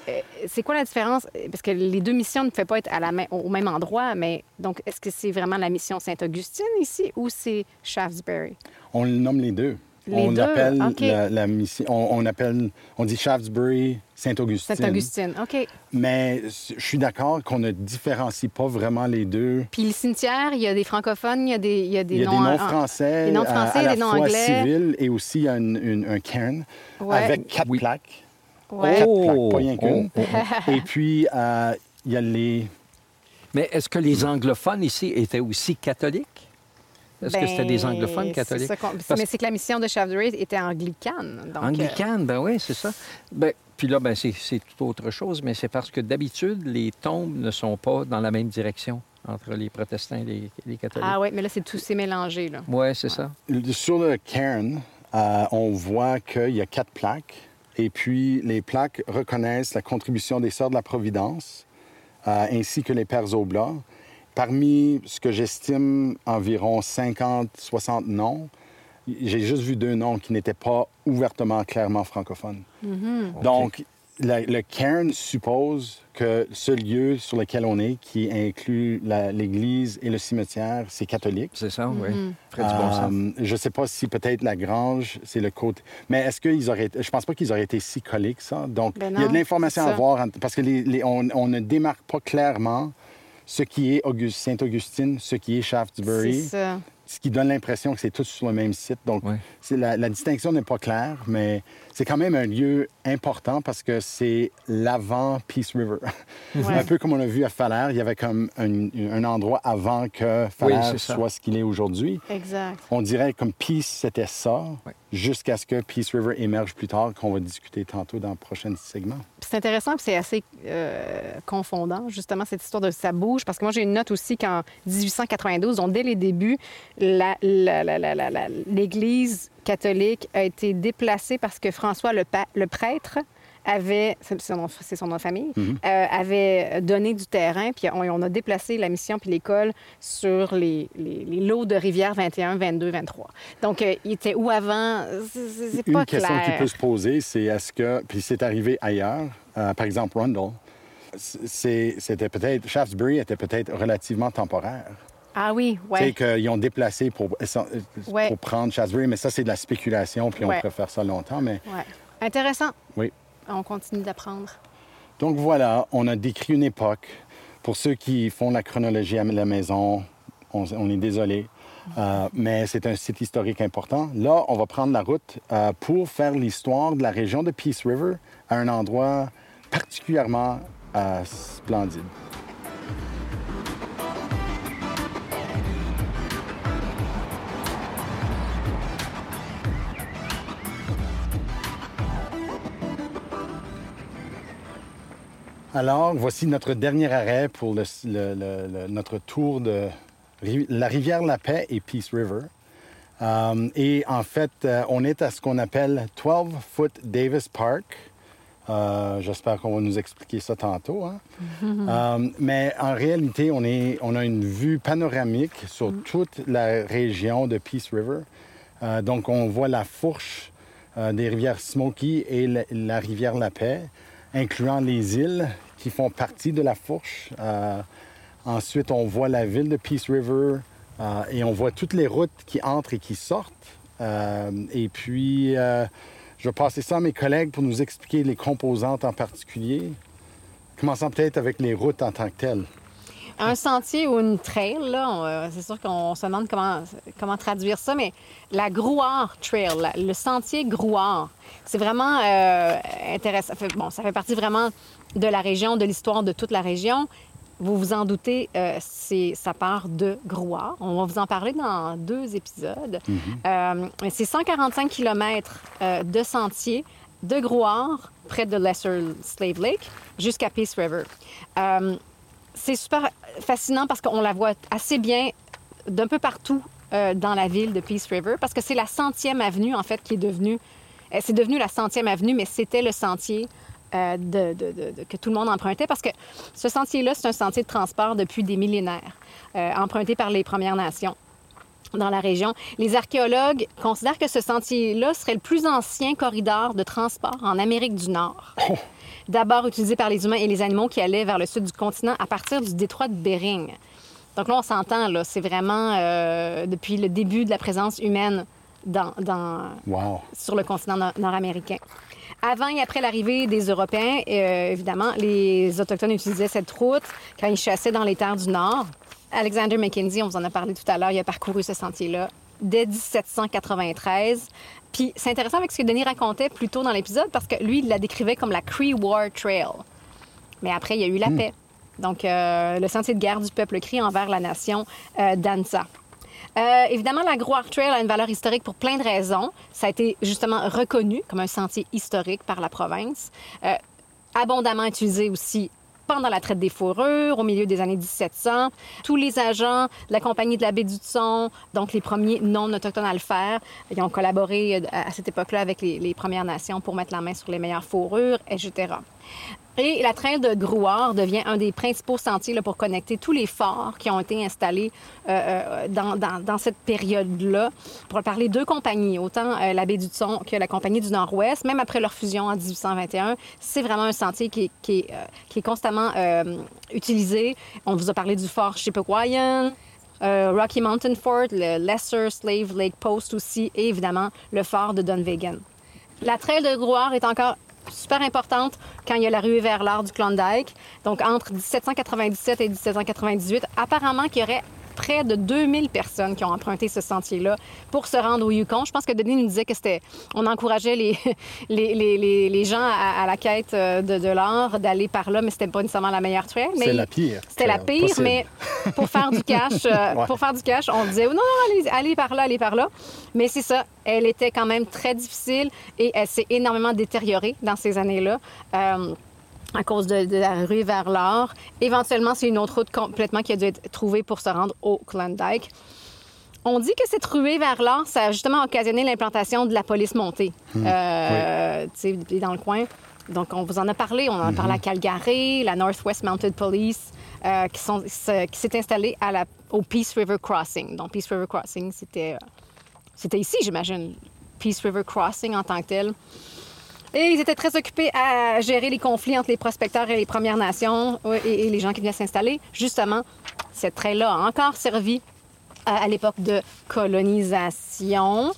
euh, c'est quoi la différence? Parce que les deux missions ne peuvent pas être à la main- au même endroit, mais donc est-ce que c'est vraiment la mission Saint-Augustine ici ou c'est Shaftesbury? On le nomme les deux. Les on deux, appelle la, la mission, on, on appelle, on dit Shaftesbury, Saint-Augustine. Saint-Augustine, OK. Mais je suis d'accord qu'on ne différencie pas vraiment les deux. Puis le cimetière, il y a des francophones, il y a des, il y a des Il y a noms... des noms français, des noms à- français, à, la des noms fois anglais. civils et aussi il y a une- une- un cairn Ouais. avec quatre Oui. plaques. Ouais. Quatre Oh! plaques, pas rien qu'une. Oh, oh, <laughs> Et puis, euh, il y a les... Mais est-ce que les anglophones ici étaient aussi catholiques? Est-ce que c'était des Ben, anglophones catholiques? ça Parce- Mais c'est que la mission de Shaftesbury était anglicane. Donc, euh, Anglicane, ben oui, c'est ça. Ben, puis là, ben, c'est tout autre chose, mais c'est parce que d'habitude, les tombes ne sont pas dans la même direction entre les protestants et les, les catholiques. Ah oui, mais là, c'est tout, c'est mélangé. Là. Oui, c'est ça. Sur le cairn, euh, on voit qu'il y a quatre plaques. Et puis, les plaques reconnaissent la contribution des Sœurs de la Providence, euh, ainsi que les Pères Oblats. Parmi ce que j'estime environ 50, 60 noms, j'ai juste vu deux noms qui n'étaient pas ouvertement, clairement francophones. Donc, la- le cairn suppose que ce lieu sur lequel on est, qui inclut l'église et le cimetière, c'est catholique. C'est ça, oui. Ferait du bon sens. Euh, je ne sais pas si peut-être la grange, c'est le côté. Mais est-ce qu'ils auraient. Je pense pas qu'ils auraient été si collés que ça. Donc, Ben il y a de l'information à voir parce que les, les- on, on ne démarque pas clairement ce qui est Auguste- Saint-Augustine, ce qui est C'est Shaftesbury, ça. ce qui donne l'impression que c'est tous sur le même site. Donc, Ouais. c'est la, la distinction n'est pas claire, mais c'est quand même un lieu important parce que c'est l'avant Peace River. Ouais. un peu comme on a vu à Falaire, il y avait comme un, un endroit avant que Falaire soit ce qu'il est aujourd'hui. Exact. On dirait comme Peace, c'était ça, Ouais. jusqu'à ce que Peace River émerge plus tard, qu'on va discuter tantôt dans le prochain segment. C'est intéressant, c'est assez euh, confondant, justement, cette histoire de ça bouge, parce que moi, j'ai une note aussi qu'en 1892, donc dès les débuts, la- la- la- la- la- la- l'Église catholique a été déplacée parce que François le, prêtre avait, c'est son, nom- c'est son nom de famille, Mhm. euh, avait donné du terrain, puis on, on a déplacé la mission puis l'école sur les, les- les lots de rivière 21, 22, 23. Donc, euh, il était où avant? C'est- c'est Une pas question qui peut se poser, c'est est-ce que, puis c'est arrivé ailleurs, euh, par exemple Rundle, c'était peut-être, Shaftesbury était peut-être relativement temporaire. Ah oui, Tu sais, qu'ils ont déplacé pour, Ouais. pour prendre Shaftesbury, mais ça, c'est de la spéculation, puis on Ouais. préfère ça longtemps. Mais ouais. Intéressant. oui. On continue d'apprendre. Donc voilà, on a décrit une époque. Pour ceux qui font la chronologie à la maison, on, on est désolé, euh, mais c'est un site historique important. Là, on va prendre la route euh, pour faire l'histoire de la région de Peace River à un endroit particulièrement euh, splendide. Alors, voici notre dernier arrêt pour le- le- le- le- notre tour de la rivière La Paix et Peace River. Euh, et en fait, euh, on est à ce qu'on appelle 12 Foot Davis Park. Euh, J'espère qu'on va nous expliquer ça tantôt. hein. <laughs> Euh, mais en réalité, on, est, on a une vue panoramique sur toute la région de Peace River. Euh, donc, on voit la fourche des rivières Smoky et la, la rivière La Paix, incluant les îles qui font partie de la fourche. Euh, ensuite, on voit la ville de Peace River euh, et on voit toutes les routes qui entrent et qui sortent. Euh, et puis, je vais passer ça à mes collègues pour nous expliquer les composantes en particulier. Commençons peut-être avec les routes en tant que telles. Un sentier ou une trail, là, euh, c'est sûr qu'on se demande comment, comment traduire ça, mais la Grouard Trail, la- le sentier Grouard, c'est vraiment euh, intéressant. Bon, ça fait partie vraiment de la région, de l'histoire de toute la région. Vous vous en doutez, euh, c'est, ça part de Grouard. On va vous en parler dans deux épisodes. Euh, c'est 145 km de sentier de Grouard, près de Lesser Slave Lake, jusqu'à Peace River. C'est super fascinant parce qu'on la voit assez bien d'un peu partout euh, dans la ville de Peace River parce que c'est la centième avenue, en fait, qui est devenue... euh, C'est devenu la centième avenue, mais c'était le sentier euh, que tout le monde empruntait parce que ce sentier-là, c'est un sentier de transport depuis des millénaires, emprunté par les Premières Nations dans la région. Les archéologues considèrent que ce sentier-là serait le plus ancien corridor de transport en Amérique du Nord. D'abord utilisé par les humains et les animaux qui allaient vers le sud du continent à partir du détroit de Bering. Donc là, on s'entend, là, c'est vraiment euh, depuis le début de la présence humaine dans, dans, Wow! sur le continent nord- nord-américain. Avant et après l'arrivée des Européens, euh, évidemment, les Autochtones utilisaient cette route quand ils chassaient dans les terres du Nord. Alexander Mackenzie, on vous en a parlé tout à l'heure, il a parcouru ce sentier-là dès 1793. Puis c'est intéressant avec ce que Denis racontait plus tôt dans l'épisode parce que lui, il la décrivait comme la Cree War Trail. Mais après, il y a eu la paix. Donc, euh, le sentier de guerre du peuple cri envers la nation euh, d'Ansa. Euh, évidemment, la Grouard Trail a une valeur historique pour plein de raisons. Ça a été justement reconnu comme un sentier historique par la province. Euh, abondamment utilisé aussi pendant la traite des fourrures, au milieu des années 1700. Tous les agents de la Compagnie de la baie du Son, donc les premiers non-autochtones à le faire, ils ont collaboré euh, à cette époque-là avec les Premières Nations pour mettre la main sur les meilleures fourrures, etc. Et la traîne de Grouard devient un des principaux sentiers pour connecter tous les forts qui ont été installés euh, euh, dans, cette période-là. Pour parler deux compagnies, autant euh, la baie du Son que la Compagnie du Nord-Ouest, même après leur fusion en 1821, c'est vraiment un sentier qui, est, constamment utilisé. On vous a parlé du fort Chippewayan, euh, Rocky Mountain Fort, le Lesser Slave Lake Post aussi, et évidemment le fort de Dunvegan. La trail de Grouard est encore super importante quand il y a la ruée vers l'art du Klondike. Donc, entre 1797 et 1798, apparemment qu'il y aurait près de 2000 personnes qui ont emprunté ce sentier-là pour se rendre au Yukon. Je pense que Denis nous disait que c'était, on encourageait les, <laughs> les, les, les gens à, à, la quête euh, de, de l'art d'aller par là, mais c'était pas nécessairement la meilleure trail. C'était la pire. C'était la pire, possible. mais pour faire du cash, euh, <laughs> ouais. pour faire du cash, on disait non, non, allez, allez par là, allez par là. Mais c'est ça, elle était quand même très difficile et elle s'est énormément détériorée dans ces années-là. Euh, à cause de, de, la rue vers l'or. Éventuellement, c'est une autre route complètement qui a dû être trouvée pour se rendre au Klondike. On dit que cette ruée vers l'or, ça a justement occasionné l'implantation de la police montée mmh. euh, oui. dans le coin. Donc, on vous en a parlé. On en a parlé à Calgary, la Northwest Mounted Police, euh, qui, sont, qui s'est installée à la, au Peace River Crossing. Donc, Peace River Crossing, c'était, c'était ici, j'imagine. Peace River Crossing en tant que tel. Et ils étaient très occupés à gérer les conflits entre les prospecteurs et les Premières Nations et, et les gens qui venaient s'installer. Justement, cette trail-là a encore servi à, à l'époque de colonisation.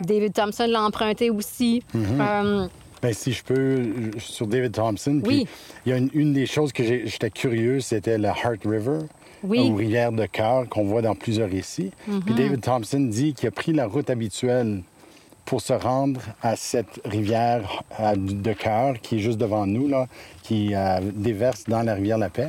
David Thompson l'a emprunté aussi. Mm -hmm. euh, ben, si je peux, sur David Thompson, oui. il y a une, une des choses que j'étais curieux, c'était la Heart River. Oui. ou rivière de cœur qu'on voit dans plusieurs récits. Mm -hmm. Puis David Thompson dit qu'il a pris la route habituelle pour se rendre à cette rivière de cœur qui est juste devant nous, là, qui euh, déverse dans la rivière La Paix.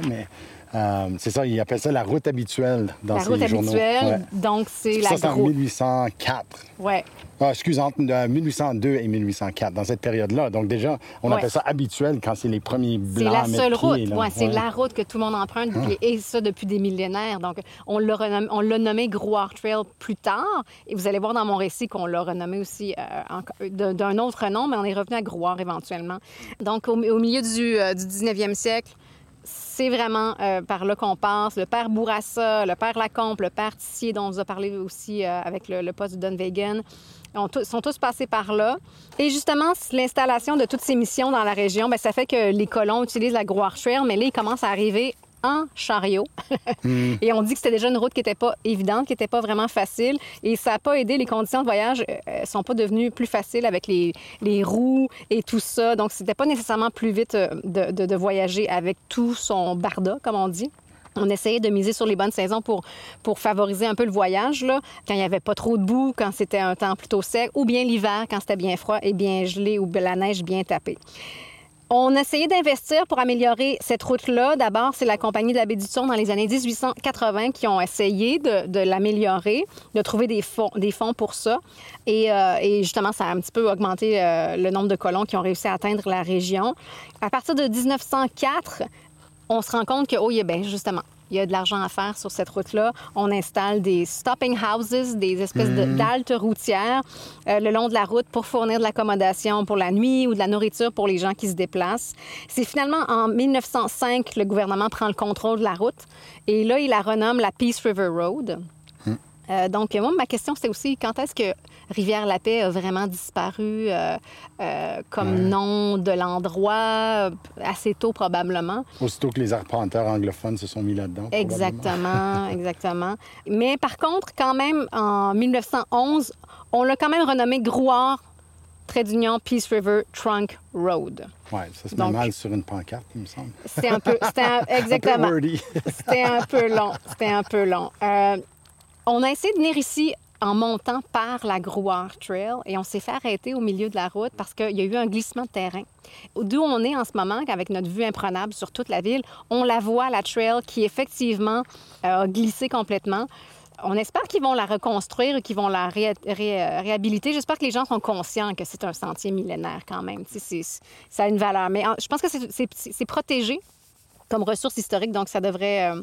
Euh, c'est ça, il appelle ça la route habituelle dans la route journaux. habituelle, Ouais. donc c'est la Ça, c'est en gros- 1804. Ouais. Ah, excuse, entre euh, 1802 et 1804, dans cette période-là. Donc déjà, on Ouais. appelle ça habituel quand c'est les premiers C'est blancs la à mettre seule pied, route. Ouais, c'est la route que tout le monde emprunte, depuis- et ça depuis des millénaires. Donc, on l'a renommé, on l'a nommé Grouard Trail plus tard. Et vous allez voir dans mon récit qu'on l'a renommé aussi euh, d'un autre nom, mais on est revenu à Grouard éventuellement. Donc, au, au milieu du, euh, du 19e siècle, c'est vraiment euh, par là qu'on passe. Le père Bourassa, le père Lacombe, le père Tissier, dont on vous a parlé aussi euh, avec le, poste de ont tous- sont tous passés par là. Et justement, l'installation de toutes ces missions dans la région, bien, ça fait que les colons utilisent la Trail, mais là, ils commencent à arriver en chariot. <laughs> Et on dit que c'était déjà une route qui n'était pas évidente, qui n'était pas vraiment facile. Et ça n'a pas aidé. Les conditions de voyage ne sont pas devenues plus faciles avec les, les roues et tout ça. Donc, c'était pas nécessairement plus vite euh, de, de, de voyager avec tout son barda, comme on dit. On essayait de miser sur les bonnes saisons pour, pour favoriser un peu le voyage, là, quand il n'y avait pas trop de boue, quand c'était un temps plutôt sec, ou bien l'hiver, quand c'était bien froid et bien gelé, ou la neige bien tapée. On a essayé d'investir pour améliorer cette route-là. D'abord, c'est la compagnie de la baie du Son dans les années 1880 qui ont essayé de, l'améliorer, de trouver des fonds, pour ça. Et, euh, et, justement, ça a un petit peu augmenté euh, le nombre de colons qui ont réussi à atteindre la région. À partir de 1904, on se rend compte que, oh, il y a, bien, justement, il y a de l'argent à faire sur cette route-là. On installe des stopping houses, des espèces de- d'haltes routières euh, le long de la route pour fournir de l'accommodation pour la nuit ou de la nourriture pour les gens qui se déplacent. C'est finalement en 1905 que le gouvernement prend le contrôle de la route et là, il la renomme la Peace River Road. Euh, donc, moi, ma question, c'était aussi quand est-ce que Rivière-la-Paix a vraiment disparu euh, euh, comme Ouais. nom de l'endroit, euh, assez tôt probablement. Aussitôt que les arpenteurs anglophones se sont mis là-dedans. Exactement, <laughs> exactement. Mais par contre, quand même, en 1911, on l'a quand même renommé Grouard, trait d'union Peace River Trunk Road. Ouais, ça se met Donc- mal sur une pancarte, il me semble. C'était un peu, c'était un- <laughs> exactement. C'était un peu long. C'était un peu long. Euh, on a essayé de venir ici en montant par la Grouard Trail et on s'est fait arrêter au milieu de la route parce qu'il y a eu un glissement de terrain. D'où on est en ce moment, avec notre vue imprenable sur toute la ville, on la voit, la trail, qui effectivement euh, a glissé complètement. On espère qu'ils vont la reconstruire qu'ils vont la ré- ré- réhabiliter. J'espère que les gens sont conscients que c'est un sentier millénaire quand même. Ça a une valeur. Mais je pense que c'est- protégé comme ressource historique. Donc, ça devrait, euh,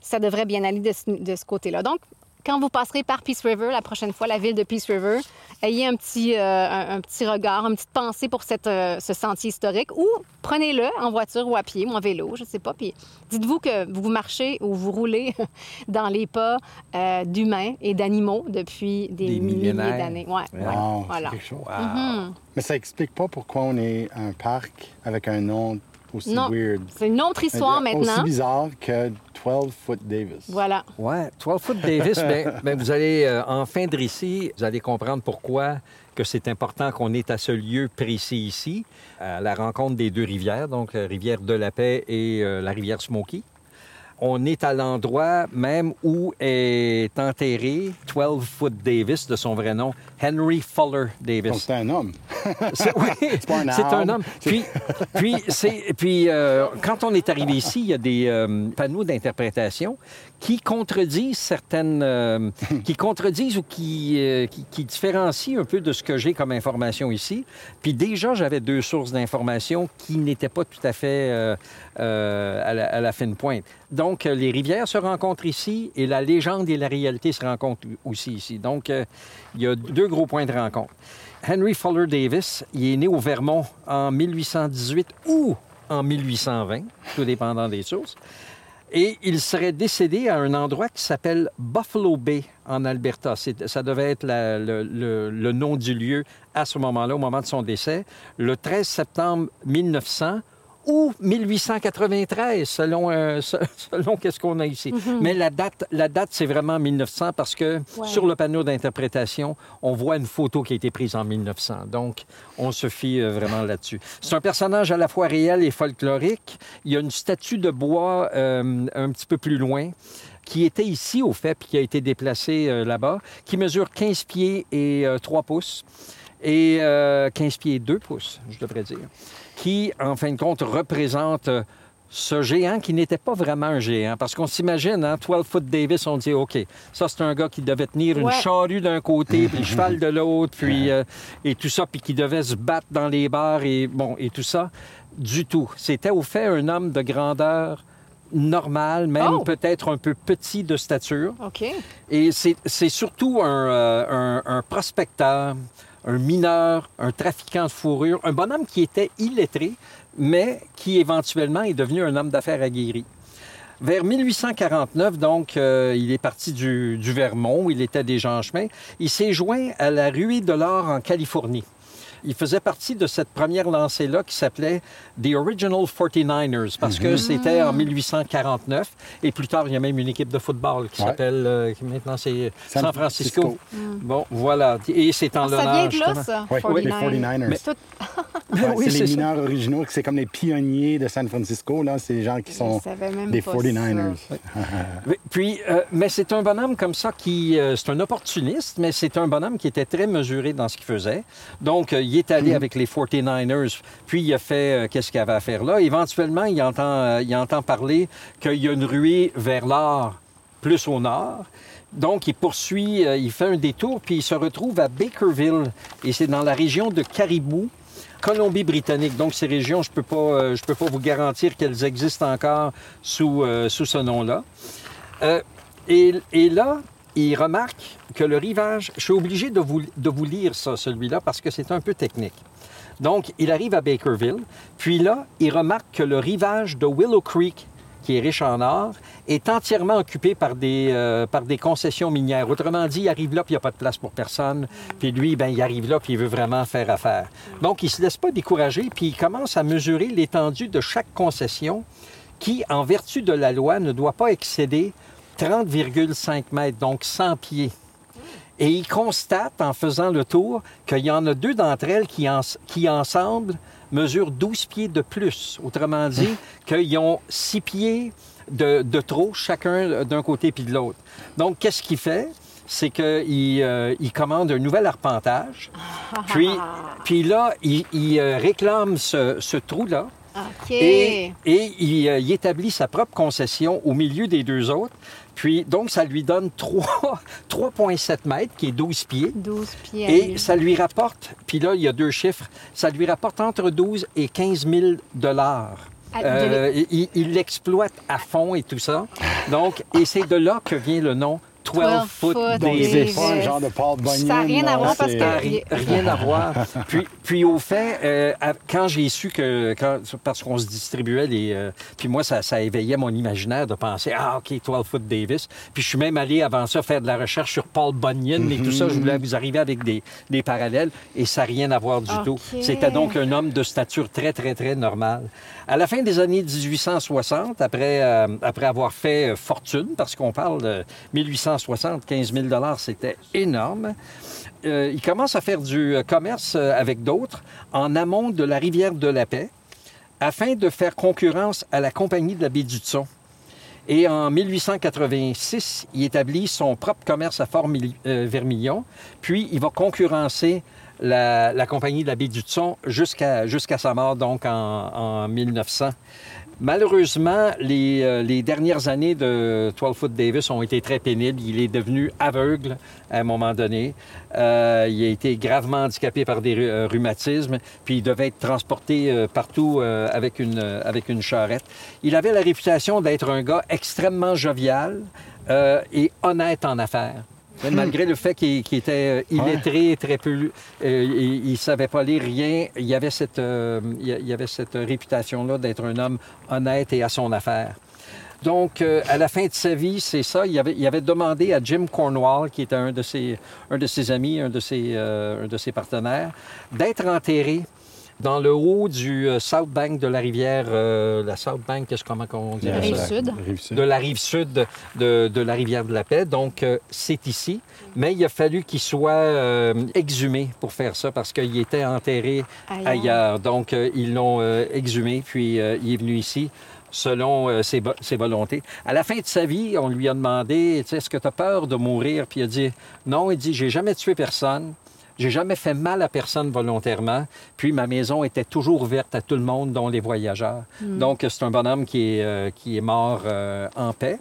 ça devrait bien aller de ce, ce côté-là. Donc, quand vous passerez par Peace River, la prochaine fois, la ville de Peace River, ayez un petit, euh, un, un petit regard, une petite pensée pour cette, euh, ce sentier historique ou prenez-le en voiture ou à pied ou en vélo, je ne sais pas. Puis dites-vous que vous marchez ou vous roulez <laughs> dans les pas euh, d'humains et d'animaux depuis des, Des milliers d'années. Ouais, Wow, c'est voilà. quelque chose. Mhm. Mais ça explique pas pourquoi on est un parc avec un nom aussi Non, weird. c'est une autre histoire Aussi maintenant. bizarre que 12 Foot Davis. Voilà. Ouais, 12 Foot Davis, ben, <laughs> ben, vous allez, euh, en fin de récit, vous allez comprendre pourquoi que c'est important qu'on est à ce lieu précis ici, à la rencontre des deux rivières, donc la rivière de la Paix et euh, la rivière Smoky. On est à l'endroit même où est enterré 12 Foot Davis, de son vrai nom, Henry Fuller Donc Davis. c'est un homme. <laughs> C'est oui, <laughs> pas un c'est un arbre. homme. Puis, puis, c'est- puis euh, quand on est arrivé ici, il y a des euh, panneaux d'interprétation qui contredisent certaines, euh, qui contredisent ou qui, euh, différencient un peu de ce que j'ai comme information ici. Puis déjà, j'avais deux sources d'information qui n'étaient pas tout à fait euh, euh, à, la, à la fine pointe. Donc, les rivières se rencontrent ici et la légende et la réalité se rencontrent aussi ici. Donc, il y a deux gros points de rencontre. Henry Fuller Davis, il est né au Vermont en 1818 ou en 1820, tout dépendant des sources. Et il serait décédé à un endroit qui s'appelle Buffalo Bay en Alberta. Ça devait être le- le nom du lieu à ce moment-là, au moment de son décès, le 13 septembre 1900 ou 1893, selon, euh, se- <laughs> selon qu'est-ce qu'on a ici. Mais la date, la date c'est vraiment 1900 parce que Ouais. sur le panneau d'interprétation, on voit une photo qui a été prise en 1900. Donc, on se fie euh, vraiment là-dessus. C'est un personnage à la fois réel et folklorique. Il y a une statue de bois euh, un petit peu plus loin qui était ici, au fait, puis qui a été déplacée euh, là-bas, qui mesure 15 pieds et euh, 3 pouces, et euh, 15 pieds et 2 pouces, je devrais dire, qui, en fin de compte, représente euh, ce géant qui n'était pas vraiment un géant. Parce qu'on s'imagine, hein, 12 Foot Davis, on dit, OK, ça, c'est un gars qui devait tenir une charrue d'un côté, puis le <laughs> cheval de l'autre, puis euh, et tout ça, puis qui devait se battre dans les bars, et bon, et tout ça. Du tout. C'était au fait un homme de grandeur normale, même Oh! peut-être un peu petit de stature. OK. Et c'est c'est surtout un, euh, un- un prospecteur, un mineur, un trafiquant de fourrure, un bonhomme qui était illettré, mais qui éventuellement est devenu un homme d'affaires aguerri. Vers 1849, donc, euh, il est parti du, du Vermont, où il était déjà en chemin. Il s'est joint à la ruée de l'or en Californie. Il faisait partie de cette première lancée-là qui s'appelait The Original 49ers, parce que c'était en 1849. Et plus tard, il y a même une équipe de football qui Ouais. s'appelle, euh, qui maintenant c'est San San Francisco. Francisco. Bon, voilà. Et c'est en Ah, ça l'honneur. vient de là, justement. ça. Oui, oui, les 49ers. Tout- <laughs> Ouais, <laughs> oui, c'est les ça. mineurs originaux, c'est comme les pionniers de San Francisco. Là, c'est les gens qui sont des pas 49ers. Oui, <laughs> Puis, euh, mais c'est un bonhomme comme ça qui, euh, c'est un opportuniste, mais c'est un bonhomme qui était très mesuré dans ce qu'il faisait. Donc, euh, il est allé avec les 49ers, puis il a fait euh, qu'est-ce qu'il avait à faire là? Éventuellement, il entend, euh, il entend parler qu'il y a une ruée vers l'or, plus au nord. Donc, il poursuit, euh, il fait un détour, puis il se retrouve à Bakerville, et c'est dans la région de Caribou. Colombie-Britannique. Donc, ces régions, je ne peux, pas, je peux pas vous garantir qu'elles existent encore sous, sous ce nom-là. Et, et là, il remarque que le rivage, je suis obligé de vous, lire celui-là, parce que c'est un peu technique. Donc, il arrive à Bakerville, puis là, il remarque que le rivage de Willow Creek, qui est riche en or, est entièrement occupé par des, euh, concessions minières. Autrement dit, il arrive là, puis il n'y a pas de place pour personne. Puis lui, ben, il arrive là, puis il veut vraiment faire affaire. Donc, il ne se laisse pas décourager, puis il commence à mesurer l'étendue de chaque concession qui, en vertu de la loi, ne doit pas excéder 30,5 mètres, donc 100 pieds. Et il constate, en faisant le tour, qu'il y en a deux d'entre elles qui, en- qui ensemble, mesurent 12 pieds de plus. Autrement dit, qu'ils ont 6 pieds de, de trop, chacun d'un côté puis de l'autre. Donc, qu'est-ce qu'il fait? C'est qu'il euh, il commande un nouvel arpentage. Puis, <laughs> puis là, il, il, euh, réclame ce, ce trou-là. Et, et il, euh, il établit sa propre concession au milieu des deux autres. Puis, donc, ça lui donne 3 3,7 <laughs> mètres, qui est 12 pieds. 12 pieds. Et ça lui rapporte, puis là, il y a deux chiffres, ça lui rapporte entre 12 et 15 000 dollars Euh, il l'exploite à fond et tout ça. Donc, et c'est de là que vient le nom 12 Foot 12 Donc, Davis. c'est pas un genre de Paul Bunyan. Ça n'a rien à voir parce que- ri- rien à voir. Puis, puis au fait, euh, quand j'ai su que, quand- parce qu'on se distribuait les, euh, puis moi ça, ça éveillait mon imaginaire de penser ah ok 12 foot Davis. Puis je suis même allé avant ça faire de la recherche sur Paul Bunyan et tout ça. Je voulais vous arriver avec des, des parallèles et ça n'a rien à voir du tout. C'était donc un homme de stature très très très normale. À la fin des années 1860, après euh, après avoir fait fortune, parce qu'on parle de 1860, 15 000 dollars, c'était énorme. Euh, il commence à faire du euh, commerce euh, avec d'autres en amont de la rivière de la Paix afin de faire concurrence à la Compagnie de la baie du Tson. Et en 1886, il établit son propre commerce à Fort-Vermilion, puis il va concurrencer la, Compagnie de la baie du Tson jusqu'à sa mort, donc en 1900. Malheureusement, les, euh, les dernières années de 12 Foot Davis ont été très pénibles. Il est devenu aveugle à un moment donné. Euh, il a été gravement handicapé par des euh, rhumatismes, puis il devait être transporté euh, partout avec, une, avec une charrette. Il avait la réputation d'être un gars extrêmement jovial et honnête en affaires. Mais Malgré le fait qu'il était euh, illettré, très peu, euh, il, il savait pas lire rien, il y avait cette, euh, il y avait cette réputation-là d'être un homme honnête et à son affaire. Donc, euh, à la fin de sa vie, c'est ça. Il avait, il avait demandé à Jim Cornwall, qui était un de ses, un de ses amis, un de ses, un de ses partenaires, d'être enterré dans le haut du euh, South Bank de la rivière, euh, la South Bank, qu'est-ce comment on dit? Rive la- sud. Rive sud. de la rive sud de, de la rivière de la Paix. Donc, euh, c'est ici. Mais il a fallu qu'il soit euh, exhumé pour faire ça parce qu'il était enterré Ailleurs. ailleurs. Donc, euh, ils l'ont euh, exhumé, puis euh, il est venu ici selon euh, ses, ses volontés. À la fin de sa vie, on lui a demandé, tu sais, est-ce que tu as peur de mourir? Puis il a dit, non, il dit, j'ai jamais tué personne. J'ai jamais fait mal à personne volontairement. Puis ma maison était toujours ouverte à tout le monde, dont les voyageurs. Donc c'est un bonhomme qui est, euh, qui est mort euh, en paix.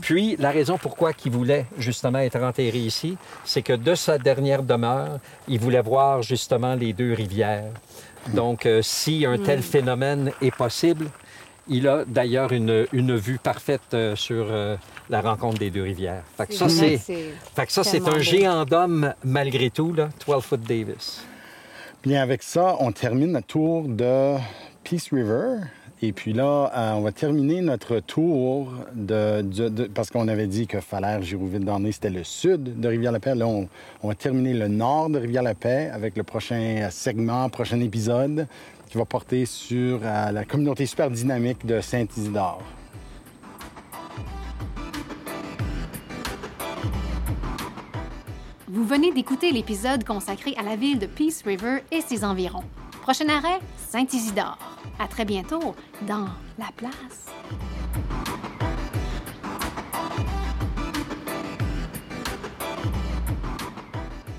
Puis la raison pourquoi il voulait justement être enterré ici, c'est que de sa dernière demeure, il voulait voir justement les deux rivières. Donc euh, si un tel phénomène est possible, il a d'ailleurs une, une vue parfaite euh, sur euh, la rencontre des deux rivières. Fait que ça, c'est fait que ça, c'est tellement un beau. géant d'homme malgré tout, là, 12 Foot Davis. Bien, avec ça, on termine notre tour de Peace River. Et puis là, euh, on va terminer notre tour de, de- de- parce qu'on avait dit que Falaire, Girouville, Darnay, c'était le sud de Rivière-la-Paix. Là, on, on va terminer le nord de Rivière-la-Paix avec le prochain segment, prochain épisode qui va porter sur euh, la communauté super dynamique de Saint-Isidore. Vous venez d'écouter l'épisode consacré à la ville de Peace River et ses environs. Prochain arrêt, Saint-Isidore. À très bientôt dans La Place.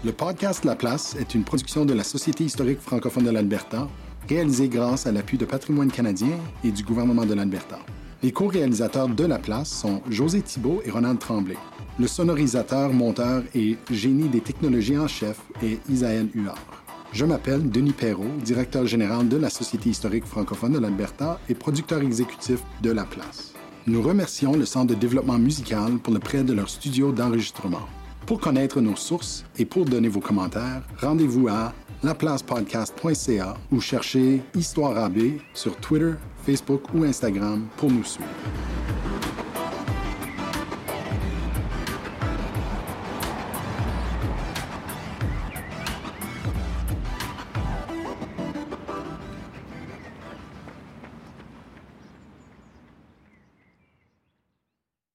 Le podcast La Place est une production de la Société historique francophone de l'Alberta, réalisée grâce à l'appui de Patrimoine canadien et du gouvernement de l'Alberta. Les co-réalisateurs de La Place sont José Thibault et Ronald Tremblay. Le sonorisateur, monteur et génie des technologies en chef est Isaël Huard. Je m'appelle Denis Perrault, directeur général de la Société historique francophone de l'Alberta et producteur exécutif de La Place. Nous remercions le Centre de développement musical pour le prêt de leur studio d'enregistrement. Pour connaître nos sources et pour donner vos commentaires, rendez-vous à laplacepodcast.ca ou cherchez Histoire AB sur Twitter, Facebook ou Instagram pour nous suivre.